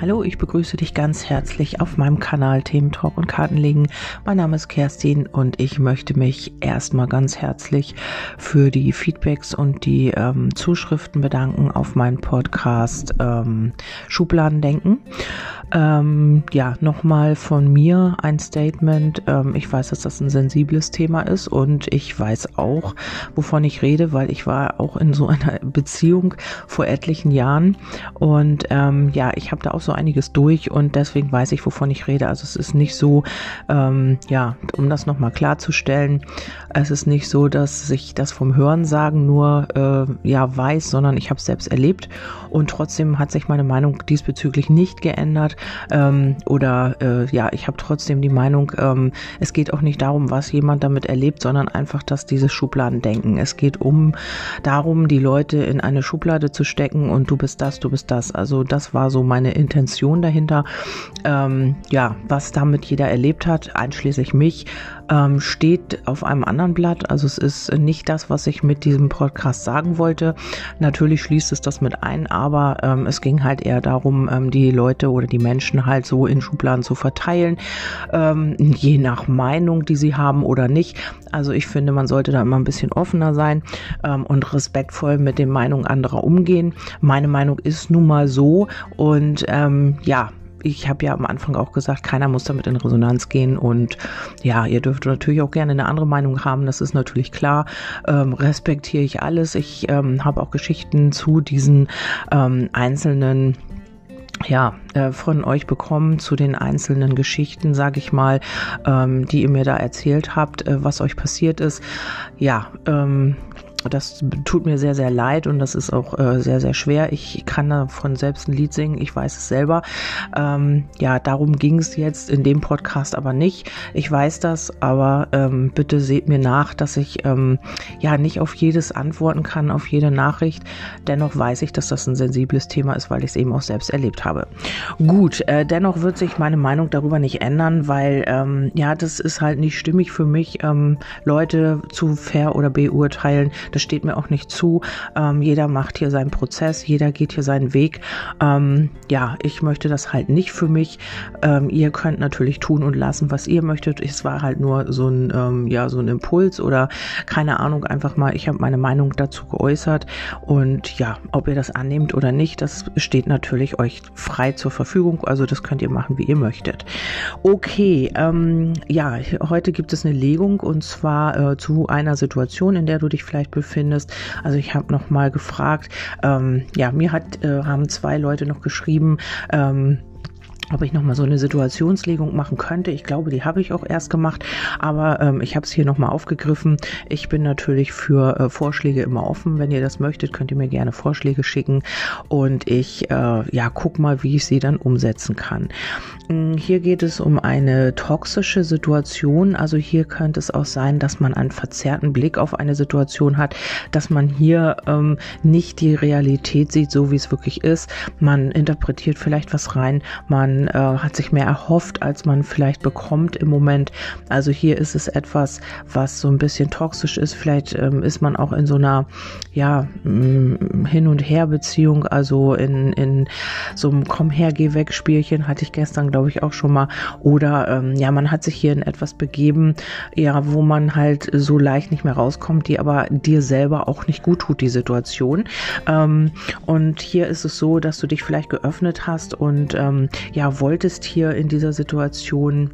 Hallo, ich begrüße dich ganz herzlich auf meinem Kanal Themen Talk und Kartenlegen. Mein Name ist Kerstin und ich möchte mich erstmal ganz herzlich für die Feedbacks und die ähm, Zuschriften bedanken auf meinen Podcast ähm, Schubladen denken. Ähm, ja, nochmal von mir ein Statement. Ähm, ich weiß, dass das ein sensibles Thema ist und ich weiß auch, wovon ich rede, weil ich war auch in so einer Beziehung vor etlichen Jahren und ähm, ja, ich habe da auch so einiges durch und deswegen weiß ich, wovon ich rede. Also es ist nicht so, ähm, ja, um das nochmal klarzustellen, es ist nicht so, dass ich das vom Hörensagen nur äh, ja weiß, sondern ich habe es selbst erlebt und trotzdem hat sich meine Meinung diesbezüglich nicht geändert ähm, oder äh, ja, ich habe trotzdem die Meinung, ähm, es geht auch nicht darum, was jemand damit erlebt, sondern einfach, dass diese Schubladen denken. Es geht um darum, die Leute in eine Schublade zu stecken und du bist das, du bist das. Also das war so meine Intention dahinter. Ähm, ja, was damit jeder erlebt hat, einschließlich mich, ähm, steht auf einem anderen Blatt. Also es ist nicht das, was ich mit diesem Podcast sagen wollte. Natürlich schließt es das mit ein, aber ähm, es ging halt eher darum, ähm, die Leute oder die Menschen halt so in Schubladen zu verteilen, ähm, je nach Meinung, die sie haben oder nicht. Also ich finde, man sollte da immer ein bisschen offener sein ähm, und respektvoll mit den Meinungen anderer umgehen. Meine Meinung ist nun mal so und ähm, ja, ich habe ja am Anfang auch gesagt, keiner muss damit in Resonanz gehen und ja, ihr dürft natürlich auch gerne eine andere Meinung haben, das ist natürlich klar, ähm, respektiere ich alles. Ich ähm, habe auch Geschichten zu diesen ähm, einzelnen ja, äh, von euch bekommen zu den einzelnen Geschichten, sage ich mal, ähm, die ihr mir da erzählt habt, äh, was euch passiert ist. Ja, ähm, das tut mir sehr, sehr leid und das ist auch äh, sehr, sehr schwer. Ich kann davon selbst ein Lied singen, ich weiß es selber. Ähm, ja, darum ging es jetzt in dem Podcast aber nicht. Ich weiß das, aber ähm, bitte seht mir nach, dass ich ähm, ja nicht auf jedes antworten kann, auf jede Nachricht. Dennoch weiß ich, dass das ein sensibles Thema ist, weil ich es eben auch selbst erlebt habe. Gut, äh, dennoch wird sich meine Meinung darüber nicht ändern, weil ähm, ja, das ist halt nicht stimmig für mich, ähm, Leute zu fair oder beurteilen. Das steht mir auch nicht zu. Ähm, jeder macht hier seinen Prozess, jeder geht hier seinen Weg. Ähm, ja, ich möchte das halt nicht für mich. Ähm, ihr könnt natürlich tun und lassen, was ihr möchtet. Es war halt nur so ein, ähm, ja, so ein Impuls oder keine Ahnung, einfach mal, ich habe meine Meinung dazu geäußert und ja, ob ihr das annehmt oder nicht, das steht natürlich euch frei zur Verfügung. Also das könnt ihr machen, wie ihr möchtet. Okay, ähm, ja, heute gibt es eine Legung und zwar äh, zu einer Situation, in der du dich vielleicht befindest. Also ich habe noch mal gefragt. Ähm, ja, mir hat äh, haben zwei Leute noch geschrieben. Ähm, ob ich nochmal so eine Situationslegung machen könnte. Ich glaube, die habe ich auch erst gemacht, aber ähm, ich habe es hier nochmal aufgegriffen. Ich bin natürlich für äh, Vorschläge immer offen. Wenn ihr das möchtet, könnt ihr mir gerne Vorschläge schicken und ich äh, ja guck mal, wie ich sie dann umsetzen kann. Hm, hier geht es um eine toxische Situation. Also hier könnte es auch sein, dass man einen verzerrten Blick auf eine Situation hat, dass man hier ähm, nicht die Realität sieht, so wie es wirklich ist. Man interpretiert vielleicht was rein, man äh, hat sich mehr erhofft, als man vielleicht bekommt im Moment. Also hier ist es etwas, was so ein bisschen toxisch ist. Vielleicht ähm, ist man auch in so einer ja mm, hin und her Beziehung, also in in so einem Komm her, geh weg Spielchen hatte ich gestern glaube ich auch schon mal. Oder ähm, ja, man hat sich hier in etwas begeben, ja, wo man halt so leicht nicht mehr rauskommt, die aber dir selber auch nicht gut tut die Situation. Ähm, und hier ist es so, dass du dich vielleicht geöffnet hast und ähm, ja wolltest hier in dieser Situation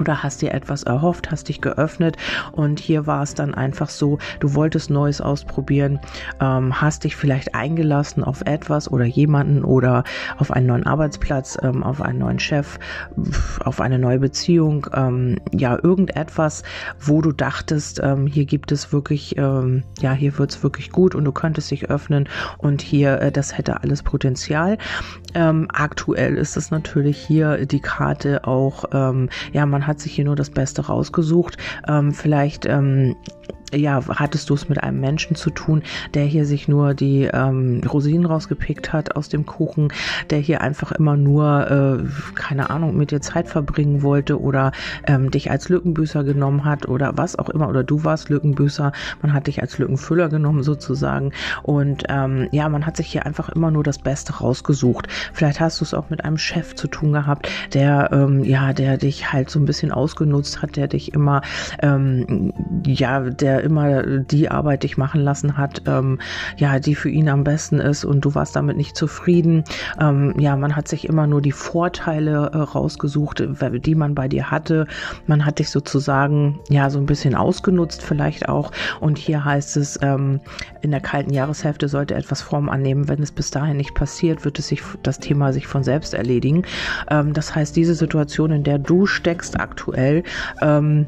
oder hast dir etwas erhofft, hast dich geöffnet und hier war es dann einfach so, du wolltest Neues ausprobieren, ähm, hast dich vielleicht eingelassen auf etwas oder jemanden oder auf einen neuen Arbeitsplatz, ähm, auf einen neuen Chef, auf eine neue Beziehung, ähm, ja, irgendetwas, wo du dachtest, ähm, hier gibt es wirklich, ähm, ja, hier wird es wirklich gut und du könntest dich öffnen und hier, äh, das hätte alles Potenzial. Ähm, aktuell ist es natürlich hier die Karte auch, ja, man hat sich hier nur das Beste rausgesucht. Ähm, vielleicht ähm, ja, hattest du es mit einem Menschen zu tun, der hier sich nur die ähm, Rosinen rausgepickt hat aus dem Kuchen, der hier einfach immer nur, äh, keine Ahnung, mit dir Zeit verbringen wollte oder ähm, dich als Lückenbüßer genommen hat oder was auch immer, oder du warst Lückenbüßer, man hat dich als Lückenfüller genommen sozusagen. Und ähm, ja, man hat sich hier einfach immer nur das Beste rausgesucht. Vielleicht hast du es auch mit einem Chef zu tun gehabt, der, ähm, ja, der dich halt so ein bisschen ausgenutzt hat, der dich immer, ähm, ja, der immer die Arbeit dich machen lassen hat, ähm, ja, die für ihn am besten ist und du warst damit nicht zufrieden. Ähm, ja, man hat sich immer nur die Vorteile äh, rausgesucht, die man bei dir hatte. Man hat dich sozusagen ja so ein bisschen ausgenutzt vielleicht auch. Und hier heißt es, ähm, in der kalten Jahreshälfte sollte etwas Form annehmen. Wenn es bis dahin nicht passiert, wird es sich das Thema sich von selbst erledigen. Ähm, das heißt, diese Situation, in der du steckst aktuell, ähm,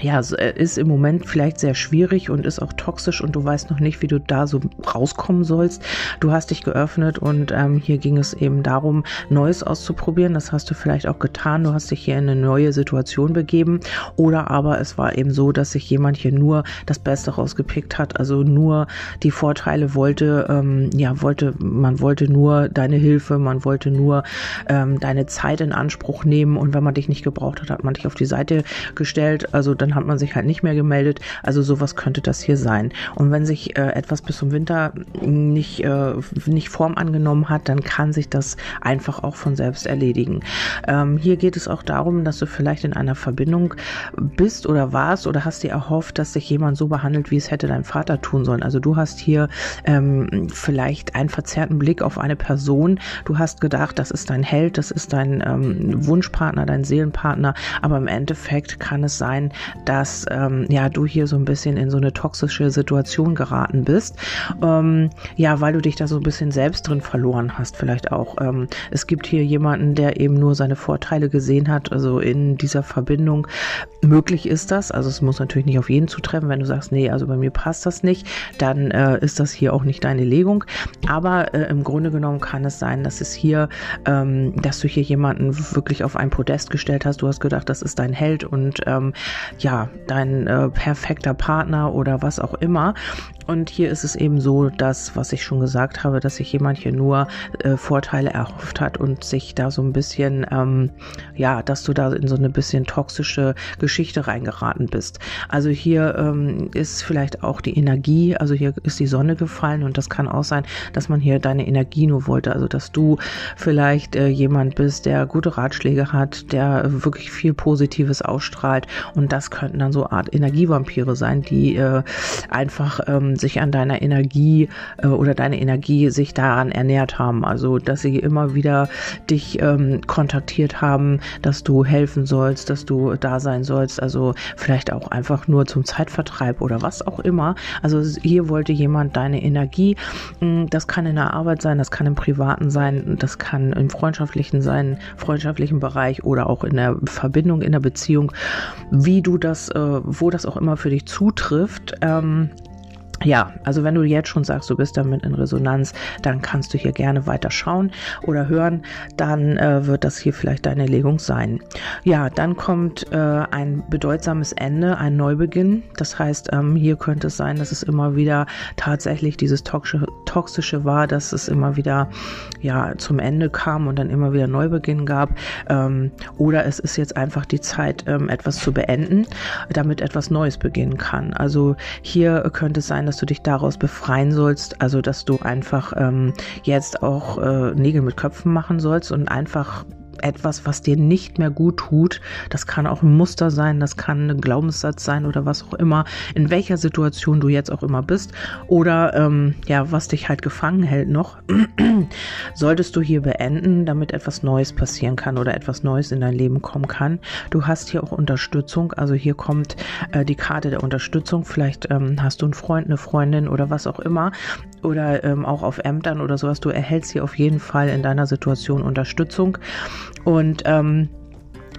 ja, äh, ist im Moment vielleicht sehr schwierig und ist auch toxisch und du weißt noch nicht, wie du da so rauskommen sollst. Du hast dich geöffnet und ähm, hier ging es eben darum, Neues auszuprobieren. Das hast du vielleicht auch getan. Du hast dich hier in eine neue Situation begeben. Oder aber es war eben so, dass sich jemand hier nur das Beste rausgepickt hat, also nur die Vorteile wollte, ähm, ja, wollte, man wollte nur deine Hilfe, man wollte nur ähm, deine Zeit in Anspruch nehmen und wenn man dich nicht gebraucht hat, hat man dich auf die Seite gestellt. Also dann hat man sich halt nicht mehr gemeldet. Also sowas könnte das hier sein. Und wenn sich äh, etwas bis zum Winter nicht, äh, nicht Form angenommen hat, dann kann sich das einfach auch von selbst erledigen. Ähm, hier geht es auch darum, dass du vielleicht in einer Verbindung bist oder warst oder hast dir erhofft, dass sich jemand so behandelt, wie es hätte dein Vater tun sollen. Also du hast hier ähm, vielleicht einen verzerrten Blick auf eine Person. Du hast gedacht, das ist dein Held, das ist dein ähm, Wunschpartner, dein Seelenpartner. Aber im Endeffekt kann es sein, dass ähm, ja du hier so ein bisschen in so eine toxische Situation geraten bist. Ähm, ja, weil du dich da so ein bisschen selbst drin verloren hast, vielleicht auch. Ähm, es gibt hier jemanden, der eben nur seine Vorteile gesehen hat, also in dieser Verbindung. Möglich ist das, also es muss natürlich nicht auf jeden zutreffen. Wenn du sagst, nee, also bei mir passt das nicht, dann äh, ist das hier auch nicht deine Legung. Aber äh, im Grunde genommen kann es sein, dass es hier, ähm, dass du hier jemanden wirklich auf ein Podest gestellt hast. Du hast gedacht, das ist dein Held und ähm, ja, dein äh, perfekter Partner oder was auch immer. Und hier ist es eben so, dass, was ich schon gesagt habe, dass sich jemand hier nur äh, Vorteile erhofft hat und sich da so ein bisschen, ähm, ja, dass du da in so eine bisschen toxische Geschichte reingeraten bist. Also hier ähm, ist vielleicht auch die Energie, also hier ist die Sonne gefallen und das kann auch sein, dass man hier deine Energie nur wollte. Also dass du vielleicht äh, jemand bist, der gute Ratschläge hat, der wirklich viel Positives ausstrahlt und das könnten dann so Art Energievampire sein, die äh, einfach ähm, sich an deiner Energie äh, oder deine Energie sich daran ernährt haben. Also, dass sie immer wieder dich ähm, kontaktiert haben, dass du helfen sollst, dass du da sein sollst. Also vielleicht auch einfach nur zum Zeitvertreib oder was auch immer. Also hier wollte jemand deine Energie. Hm, das kann in der Arbeit sein, das kann im Privaten sein, das kann im freundschaftlichen sein, freundschaftlichen Bereich oder auch in der Verbindung, in der Beziehung, wie du das, äh, wo das auch immer für dich zutrifft. Ähm, ja, also wenn du jetzt schon sagst, du bist damit in Resonanz, dann kannst du hier gerne weiter schauen oder hören. Dann äh, wird das hier vielleicht deine Legung sein. Ja, dann kommt äh, ein bedeutsames Ende, ein Neubeginn. Das heißt, ähm, hier könnte es sein, dass es immer wieder tatsächlich dieses toxische, toxische war, dass es immer wieder ja zum Ende kam und dann immer wieder Neubeginn gab. Ähm, oder es ist jetzt einfach die Zeit, ähm, etwas zu beenden, damit etwas Neues beginnen kann. Also hier könnte es sein, sein, dass du dich daraus befreien sollst, also dass du einfach ähm, jetzt auch äh, Nägel mit Köpfen machen sollst und einfach etwas, was dir nicht mehr gut tut. Das kann auch ein Muster sein, das kann ein Glaubenssatz sein oder was auch immer, in welcher Situation du jetzt auch immer bist oder ähm, ja, was dich halt gefangen hält noch, solltest du hier beenden, damit etwas Neues passieren kann oder etwas Neues in dein Leben kommen kann. Du hast hier auch Unterstützung, also hier kommt äh, die Karte der Unterstützung. Vielleicht ähm, hast du einen Freund, eine Freundin oder was auch immer oder ähm, auch auf Ämtern oder sowas. Du erhältst hier auf jeden Fall in deiner Situation Unterstützung. Und ähm,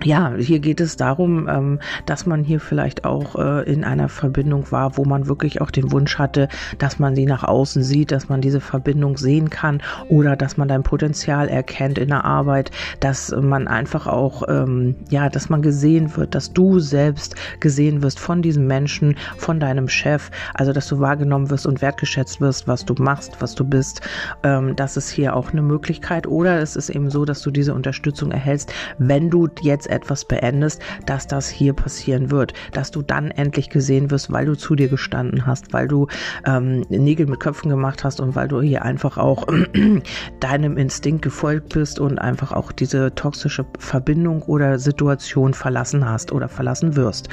ja, hier geht es darum, ähm, dass man hier vielleicht auch äh, in einer Verbindung war, wo man wirklich auch den Wunsch hatte, dass man sie nach außen sieht, dass man diese Verbindung sehen kann oder dass man dein Potenzial erkennt in der Arbeit, dass man einfach auch, ähm, ja, dass man gesehen wird, dass du selbst gesehen wirst von diesem Menschen, von deinem Chef, also dass du wahrgenommen wirst und wertgeschätzt wirst, was du machst, was du bist. Ähm, das ist hier auch eine Möglichkeit oder es ist eben so, dass du diese Unterstützung erhältst, wenn du jetzt jetzt etwas beendest, dass das hier passieren wird, dass du dann endlich gesehen wirst, weil du zu dir gestanden hast, weil du ähm, Nägel mit Köpfen gemacht hast und weil du hier einfach auch deinem Instinkt gefolgt bist und einfach auch diese toxische Verbindung oder Situation verlassen hast oder verlassen wirst.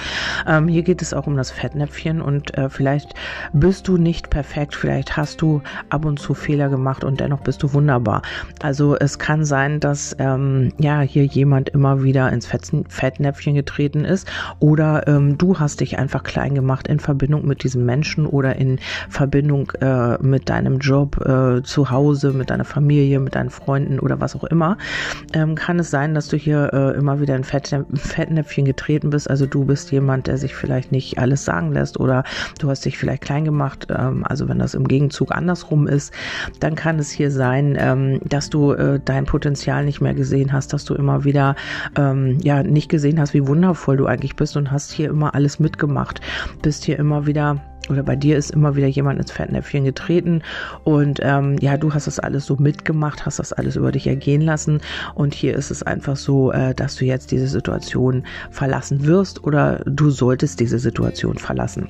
Ähm, hier geht es auch um das Fettnäpfchen und äh, vielleicht bist du nicht perfekt, vielleicht hast du ab und zu Fehler gemacht und dennoch bist du wunderbar. Also es kann sein, dass ähm, ja hier jemand immer wieder ins Fettnäpfchen getreten ist oder ähm, du hast dich einfach klein gemacht in Verbindung mit diesem Menschen oder in Verbindung äh, mit deinem Job äh, zu Hause, mit deiner Familie, mit deinen Freunden oder was auch immer, ähm, kann es sein, dass du hier äh, immer wieder in Fettnäpfchen getreten bist. Also du bist jemand, der sich vielleicht nicht alles sagen lässt oder du hast dich vielleicht klein gemacht. Ähm, also wenn das im Gegenzug andersrum ist, dann kann es hier sein, ähm, dass du äh, dein Potenzial nicht mehr gesehen hast, dass du immer wieder ähm, ja nicht gesehen hast, wie wundervoll du eigentlich bist und hast hier immer alles mitgemacht, bist hier immer wieder oder bei dir ist immer wieder jemand ins Fettnäpfchen getreten und ähm, ja, du hast das alles so mitgemacht, hast das alles über dich ergehen lassen und hier ist es einfach so, äh, dass du jetzt diese Situation verlassen wirst oder du solltest diese Situation verlassen.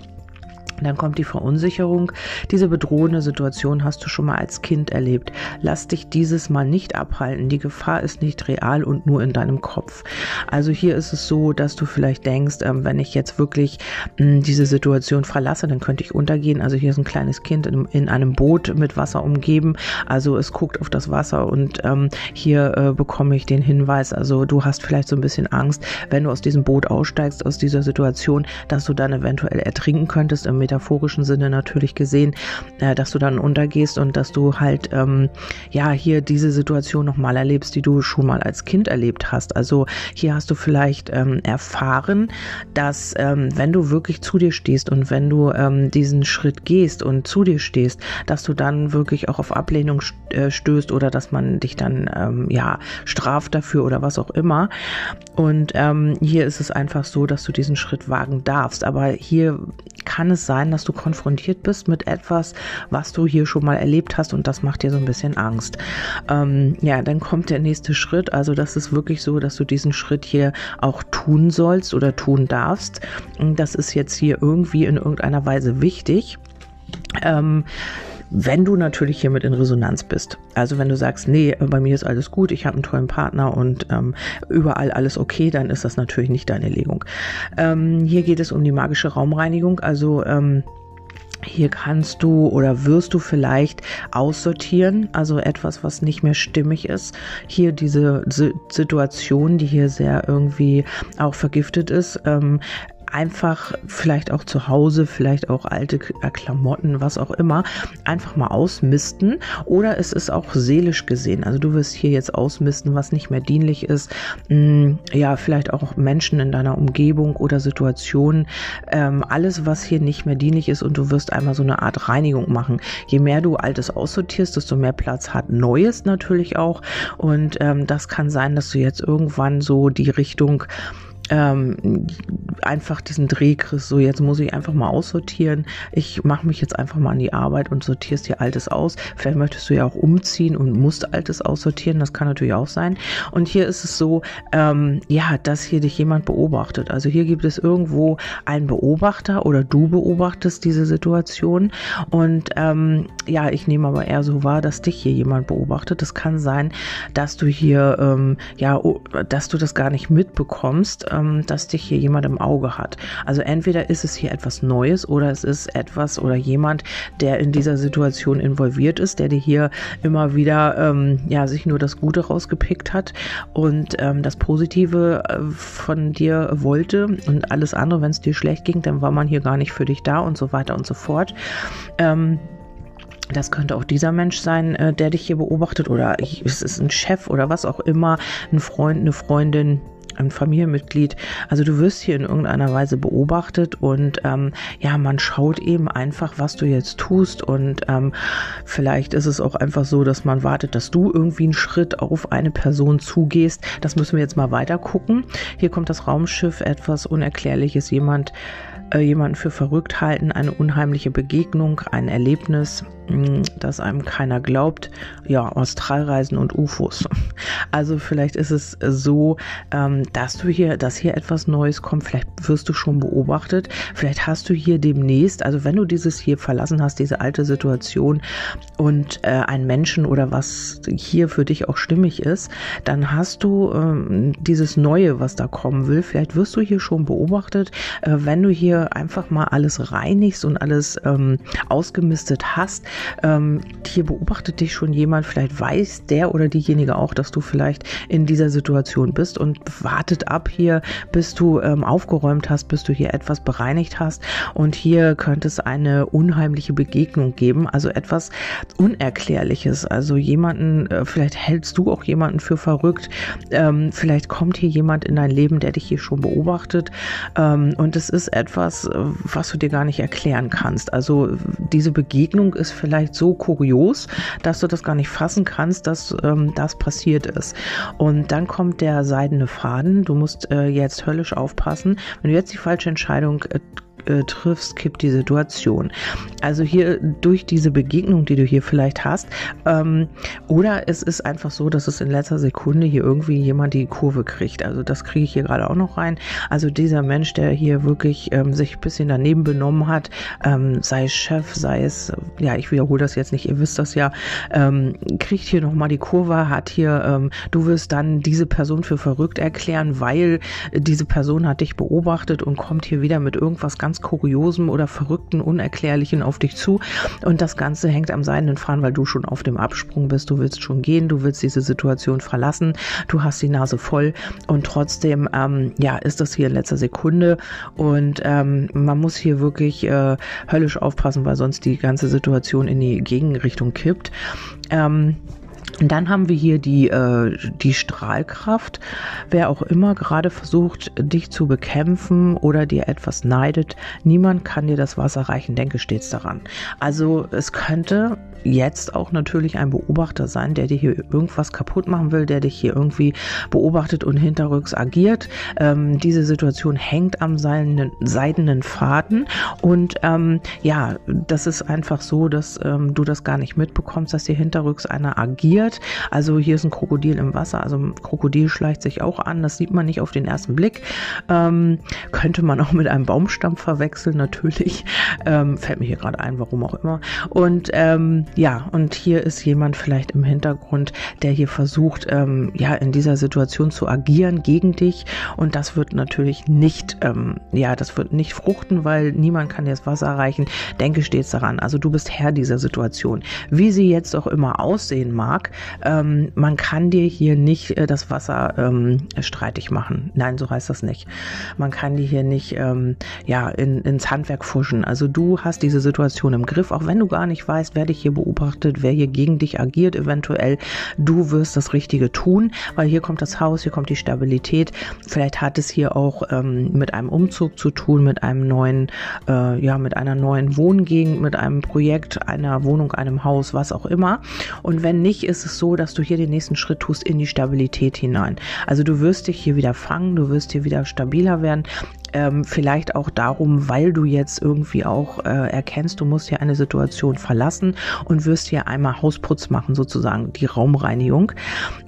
Dann kommt die Verunsicherung. Diese bedrohende Situation hast du schon mal als Kind erlebt. Lass dich dieses Mal nicht abhalten. Die Gefahr ist nicht real und nur in deinem Kopf. Also hier ist es so, dass du vielleicht denkst, ähm, wenn ich jetzt wirklich hm, diese Situation verlasse, dann könnte ich untergehen. Also hier ist ein kleines Kind in, in einem Boot mit Wasser umgeben. Also es guckt auf das Wasser und ähm, hier äh, bekomme ich den Hinweis. Also du hast vielleicht so ein bisschen Angst, wenn du aus diesem Boot aussteigst, aus dieser Situation, dass du dann eventuell ertrinken könntest im metaphorischen Sinne natürlich gesehen, äh, dass du dann untergehst und dass du halt ähm, ja hier diese Situation nochmal erlebst, die du schon mal als Kind erlebt hast. Also hier hast du vielleicht ähm, erfahren, dass ähm, wenn du wirklich zu dir stehst und wenn du ähm, diesen Schritt gehst und zu dir stehst, dass du dann wirklich auch auf Ablehnung äh, stößt oder dass man dich dann ähm, ja straft dafür oder was auch immer. Und ähm, hier ist es einfach so, dass du diesen Schritt wagen darfst. Aber hier kann es sein, dass du konfrontiert bist mit etwas, was du hier schon mal erlebt hast und das macht dir so ein bisschen Angst. Ähm, ja, dann kommt der nächste Schritt. Also das ist wirklich so, dass du diesen Schritt hier auch tun sollst oder tun darfst. Das ist jetzt hier irgendwie in irgendeiner Weise wichtig. Ähm, wenn du natürlich hiermit in Resonanz bist. Also wenn du sagst, nee, bei mir ist alles gut, ich habe einen tollen Partner und ähm, überall alles okay, dann ist das natürlich nicht deine Legung. Ähm, hier geht es um die magische Raumreinigung. Also ähm, hier kannst du oder wirst du vielleicht aussortieren, also etwas, was nicht mehr stimmig ist. Hier diese Situation, die hier sehr irgendwie auch vergiftet ist, ähm, einfach vielleicht auch zu Hause, vielleicht auch alte äh, Klamotten, was auch immer, einfach mal ausmisten. Oder es ist auch seelisch gesehen. Also du wirst hier jetzt ausmisten, was nicht mehr dienlich ist. Hm, ja, vielleicht auch Menschen in deiner Umgebung oder Situationen. Ähm, alles, was hier nicht mehr dienlich ist und du wirst einmal so eine Art Reinigung machen. Je mehr du Altes aussortierst, desto mehr Platz hat Neues natürlich auch. Und ähm, das kann sein, dass du jetzt irgendwann so die Richtung ähm, einfach diesen Dreh kriegst, so jetzt muss ich einfach mal aussortieren. Ich mache mich jetzt einfach mal an die Arbeit und sortierst dir Altes aus. Vielleicht möchtest du ja auch umziehen und musst Altes aussortieren, das kann natürlich auch sein. Und hier ist es so, ähm, ja, dass hier dich jemand beobachtet. Also hier gibt es irgendwo einen Beobachter oder du beobachtest diese Situation. Und ähm, ja, ich nehme aber eher so wahr, dass dich hier jemand beobachtet. Es kann sein, dass du hier, ähm, ja, dass du das gar nicht mitbekommst ähm, dass dich hier jemand im Auge hat. Also entweder ist es hier etwas Neues oder es ist etwas oder jemand, der in dieser Situation involviert ist, der dir hier immer wieder ähm, ja sich nur das Gute rausgepickt hat und ähm, das Positive äh, von dir wollte und alles andere, wenn es dir schlecht ging, dann war man hier gar nicht für dich da und so weiter und so fort. Ähm, das könnte auch dieser Mensch sein, äh, der dich hier beobachtet oder es ist ein Chef oder was auch immer, ein Freund, eine Freundin, ein Familienmitglied. Also du wirst hier in irgendeiner Weise beobachtet und ähm, ja, man schaut eben einfach, was du jetzt tust und ähm, vielleicht ist es auch einfach so, dass man wartet, dass du irgendwie einen Schritt auf eine Person zugehst. Das müssen wir jetzt mal weiter gucken. Hier kommt das Raumschiff, etwas Unerklärliches, jemand äh, jemanden für verrückt halten, eine unheimliche Begegnung, ein Erlebnis, mh, das einem keiner glaubt. Ja, Australreisen und UFOs. Also vielleicht ist es so, ähm, dass du hier, dass hier etwas Neues kommt. Vielleicht wirst du schon beobachtet. Vielleicht hast du hier demnächst, also wenn du dieses hier verlassen hast, diese alte Situation und äh, einen Menschen oder was hier für dich auch stimmig ist, dann hast du ähm, dieses Neue, was da kommen will. Vielleicht wirst du hier schon beobachtet, äh, wenn du hier einfach mal alles reinigst und alles ähm, ausgemistet hast. Ähm, hier beobachtet dich schon jemand, vielleicht weiß der oder diejenige auch, dass du vielleicht in dieser Situation bist und wartet ab hier, bis du ähm, aufgeräumt hast, bis du hier etwas bereinigt hast. Und hier könnte es eine unheimliche Begegnung geben, also etwas Unerklärliches. Also jemanden, äh, vielleicht hältst du auch jemanden für verrückt. Ähm, vielleicht kommt hier jemand in dein Leben, der dich hier schon beobachtet. Ähm, und es ist etwas, äh, was du dir gar nicht erklären kannst. Also diese Begegnung ist vielleicht so kurios, dass du das gar nicht fassen kannst, dass ähm, das passiert ist. Und dann kommt der seidene Faden. Du musst äh, jetzt höllisch aufpassen. Wenn du jetzt die falsche Entscheidung äh, äh, triffst, kippt die Situation. Also hier durch diese Begegnung, die du hier vielleicht hast, ähm, oder es ist einfach so, dass es in letzter Sekunde hier irgendwie jemand die Kurve kriegt. Also das kriege ich hier gerade auch noch rein. Also dieser Mensch, der hier wirklich ähm, sich ein bisschen daneben benommen hat, ähm, sei es Chef, sei es, ja, ich wiederhole das jetzt nicht, ihr wisst das ja, ähm, kriegt hier nochmal die Kurve, hat hier, ähm, du wirst dann diese Person für verrückt erklären, weil diese Person hat dich beobachtet und kommt hier wieder mit irgendwas ganz Kuriosem oder Verrückten, Unerklärlichen auf dich zu. Und das Ganze hängt am seidenen Faden, weil du schon auf dem Absprung bist. Du willst schon gehen, du willst diese Situation verlassen, du hast die Nase voll und trotzdem, ähm, ja, ist das hier in letzter Sekunde und ähm, man muss hier wirklich äh, höllisch aufpassen, weil sonst die ganze Situation in die Gegenrichtung kippt. Ähm, dann haben wir hier die, äh, die Strahlkraft. Wer auch immer gerade versucht, dich zu bekämpfen oder dir etwas neidet, niemand kann dir das Wasser reichen, denke stets daran. Also es könnte jetzt auch natürlich ein Beobachter sein, der dir hier irgendwas kaputt machen will, der dich hier irgendwie beobachtet und hinterrücks agiert. Ähm, diese Situation hängt am seinen, seidenen Faden und ähm, ja, das ist einfach so, dass ähm, du das gar nicht mitbekommst, dass hier hinterrücks einer agiert. Also hier ist ein Krokodil im Wasser, also ein Krokodil schleicht sich auch an, das sieht man nicht auf den ersten Blick. Ähm, könnte man auch mit einem Baumstamm verwechseln, natürlich. Ähm, fällt mir hier gerade ein, warum auch immer. Und ähm, ja, und hier ist jemand vielleicht im Hintergrund, der hier versucht, ähm, ja, in dieser Situation zu agieren gegen dich. Und das wird natürlich nicht, ähm, ja, das wird nicht fruchten, weil niemand kann dir das Wasser erreichen. Denke stets daran. Also du bist Herr dieser Situation. Wie sie jetzt auch immer aussehen mag, ähm, man kann dir hier nicht äh, das Wasser ähm, streitig machen. Nein, so heißt das nicht. Man kann dir hier nicht ähm, ja, in, ins Handwerk fuschen. Also du hast diese Situation im Griff, auch wenn du gar nicht weißt, wer dich hier beobachtet, wer hier gegen dich agiert eventuell. Du wirst das Richtige tun, weil hier kommt das Haus, hier kommt die Stabilität. Vielleicht hat es hier auch ähm, mit einem Umzug zu tun, mit einem neuen, äh, ja, mit einer neuen Wohngegend, mit einem Projekt, einer Wohnung, einem Haus, was auch immer. Und wenn nicht, ist es so, dass du hier den nächsten Schritt tust in die Stabilität hinein. Also du wirst dich hier wieder fangen, du wirst hier wieder stabiler werden. Ähm, vielleicht auch darum, weil du jetzt irgendwie auch äh, erkennst, du musst hier eine Situation verlassen und wirst hier einmal Hausputz machen, sozusagen die Raumreinigung.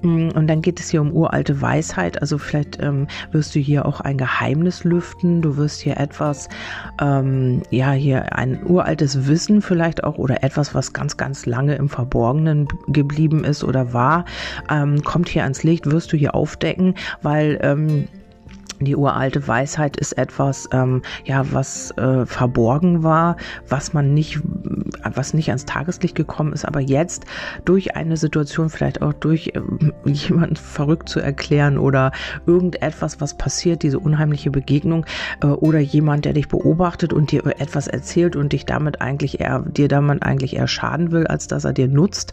Mm, und dann geht es hier um uralte Weisheit. Also vielleicht ähm, wirst du hier auch ein Geheimnis lüften. Du wirst hier etwas, ähm, ja, hier ein uraltes Wissen vielleicht auch oder etwas, was ganz, ganz lange im Verborgenen geblieben ist oder war, ähm, kommt hier ans Licht, wirst du hier aufdecken, weil ähm, die uralte Weisheit ist etwas, ähm, ja, was äh, verborgen war, was man nicht, was nicht ans Tageslicht gekommen ist, aber jetzt durch eine Situation, vielleicht auch durch ähm, jemanden verrückt zu erklären oder irgendetwas, was passiert, diese unheimliche Begegnung äh, oder jemand, der dich beobachtet und dir etwas erzählt und dich damit eigentlich eher, dir damit eigentlich eher schaden will, als dass er dir nutzt,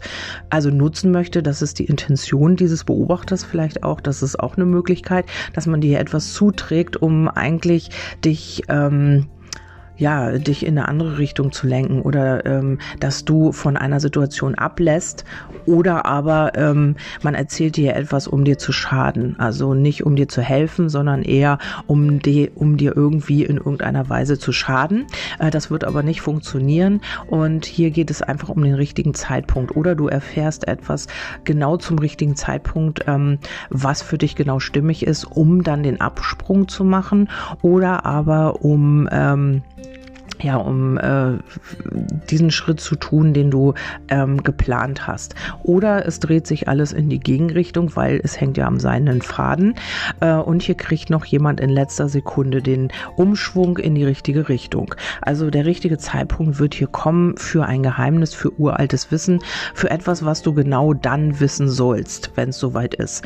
also nutzen möchte. Das ist die Intention dieses Beobachters vielleicht auch. Das ist auch eine Möglichkeit, dass man dir etwas zuträgt, um eigentlich dich ähm, ja, dich in eine andere Richtung zu lenken oder ähm, dass du von einer Situation ablässt oder aber ähm, man erzählt dir etwas, um dir zu schaden. Also nicht um dir zu helfen, sondern eher um, die, um dir irgendwie in irgendeiner Weise zu schaden. Äh, das wird aber nicht funktionieren und hier geht es einfach um den richtigen Zeitpunkt oder du erfährst etwas genau zum richtigen Zeitpunkt, ähm, was für dich genau stimmig ist, um dann den Absprung zu machen oder aber um ähm, ja, um äh, diesen Schritt zu tun, den du ähm, geplant hast. Oder es dreht sich alles in die Gegenrichtung, weil es hängt ja am seinen Faden. Äh, und hier kriegt noch jemand in letzter Sekunde den Umschwung in die richtige Richtung. Also der richtige Zeitpunkt wird hier kommen für ein Geheimnis, für uraltes Wissen, für etwas, was du genau dann wissen sollst, wenn es soweit ist.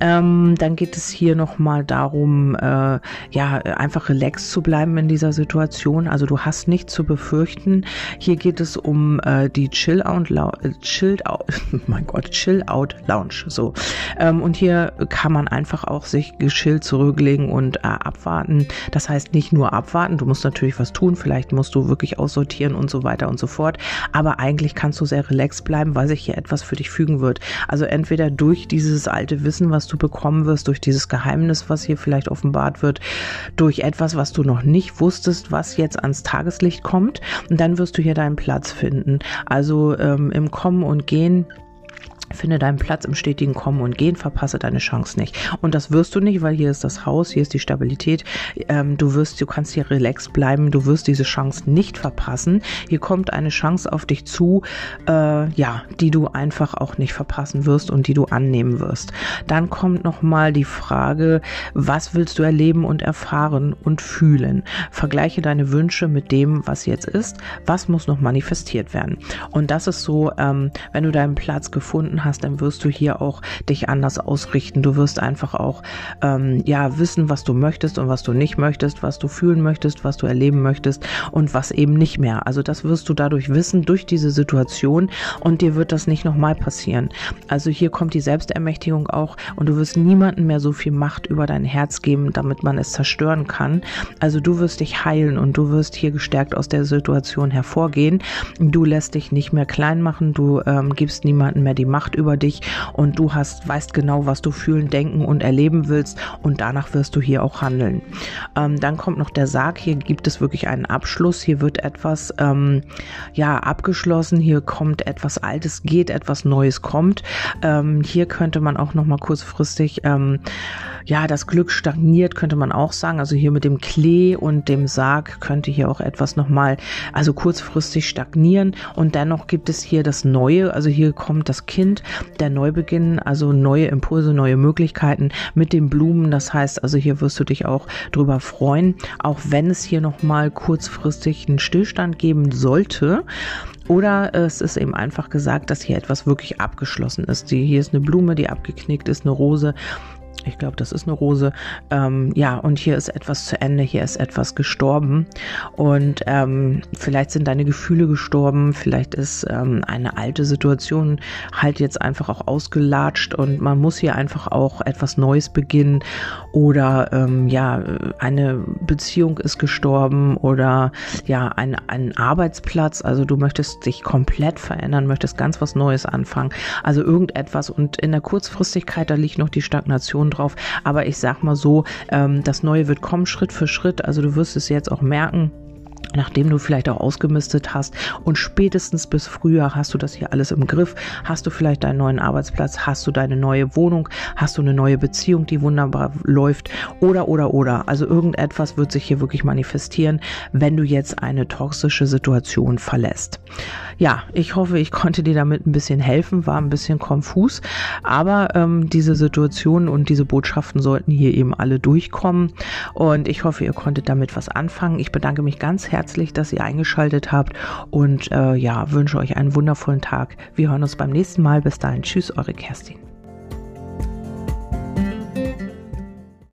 Ähm, dann geht es hier nochmal darum, äh, ja, einfach relaxed zu bleiben in dieser Situation. Also du hast nichts zu befürchten. Hier geht es um äh, die Chill Out, äh, Chill Out, mein Gott, Chill Out Lounge. So. Ähm, und hier kann man einfach auch sich geschillt zurücklegen und äh, abwarten. Das heißt nicht nur abwarten, du musst natürlich was tun, vielleicht musst du wirklich aussortieren und so weiter und so fort. Aber eigentlich kannst du sehr relaxed bleiben, weil sich hier etwas für dich fügen wird. Also entweder durch dieses alte Wissen, was du bekommen wirst, durch dieses Geheimnis, was hier vielleicht offenbart wird, durch etwas, was du noch nicht wusstest, was jetzt ans Tageslicht kommt. Und dann wirst du hier deinen Platz finden. Also ähm, im Kommen und Gehen Finde deinen Platz im stetigen Kommen und Gehen, verpasse deine Chance nicht. Und das wirst du nicht, weil hier ist das Haus, hier ist die Stabilität. Ähm, du wirst, du kannst hier relaxed bleiben, du wirst diese Chance nicht verpassen. Hier kommt eine Chance auf dich zu, äh, ja, die du einfach auch nicht verpassen wirst und die du annehmen wirst. Dann kommt nochmal die Frage, was willst du erleben und erfahren und fühlen? Vergleiche deine Wünsche mit dem, was jetzt ist. Was muss noch manifestiert werden? Und das ist so, ähm, wenn du deinen Platz gefunden gefunden hast, dann wirst du hier auch dich anders ausrichten. Du wirst einfach auch ähm, ja wissen, was du möchtest und was du nicht möchtest, was du fühlen möchtest, was du erleben möchtest und was eben nicht mehr. Also das wirst du dadurch wissen durch diese Situation und dir wird das nicht nochmal passieren. Also hier kommt die Selbstermächtigung auch und du wirst niemandem mehr so viel Macht über dein Herz geben, damit man es zerstören kann. Also du wirst dich heilen und du wirst hier gestärkt aus der Situation hervorgehen. Du lässt dich nicht mehr klein machen, du ähm, gibst niemandem mehr die Macht Macht über dich und du hast, weißt genau, was du fühlen, denken und erleben willst und danach wirst du hier auch handeln. Ähm, dann kommt noch der Sarg. Hier gibt es wirklich einen Abschluss. Hier wird etwas ähm, ja abgeschlossen. Hier kommt etwas Altes geht, etwas Neues kommt. Ähm, hier könnte man auch noch mal kurzfristig ähm, ja das Glück stagniert, könnte man auch sagen. Also hier mit dem Klee und dem Sarg könnte hier auch etwas noch mal also kurzfristig stagnieren und dennoch gibt es hier das Neue. Also hier kommt das Kind Moment der Neubeginn, also neue Impulse, neue Möglichkeiten mit den Blumen. Das heißt, also hier wirst du dich auch drüber freuen, auch wenn es hier nochmal kurzfristig einen Stillstand geben sollte. Oder es ist eben einfach gesagt, dass hier etwas wirklich abgeschlossen ist. Hier ist eine Blume, die abgeknickt ist, eine Rose ich glaube, das ist eine Rose. Ähm, ja, und hier ist etwas zu Ende, hier ist etwas gestorben. Und ähm, vielleicht sind deine Gefühle gestorben, vielleicht ist ähm, eine alte Situation halt jetzt einfach auch ausgelatscht und man muss hier einfach auch etwas Neues beginnen. Oder ähm, ja, eine Beziehung ist gestorben oder ja, ein, ein Arbeitsplatz. Also du möchtest dich komplett verändern, möchtest ganz was Neues anfangen. Also irgendetwas. Und in der Kurzfristigkeit, da liegt noch die Stagnation drauf. Aber ich sag mal so, ähm, das Neue wird kommen Schritt für Schritt. Also du wirst es jetzt auch merken nachdem du vielleicht auch ausgemistet hast und spätestens bis Frühjahr hast du das hier alles im Griff, hast du vielleicht deinen neuen Arbeitsplatz, hast du deine neue Wohnung, hast du eine neue Beziehung, die wunderbar läuft oder oder oder. Also irgendetwas wird sich hier wirklich manifestieren, wenn du jetzt eine toxische Situation verlässt. Ja, ich hoffe, ich konnte dir damit ein bisschen helfen, war ein bisschen konfus, aber ähm, diese Situationen und diese Botschaften sollten hier eben alle durchkommen und ich hoffe, ihr konntet damit was anfangen. Ich bedanke mich ganz herzlich dass ihr eingeschaltet habt und äh, ja, wünsche euch einen wundervollen Tag. Wir hören uns beim nächsten Mal. Bis dahin. Tschüss, eure Kerstin.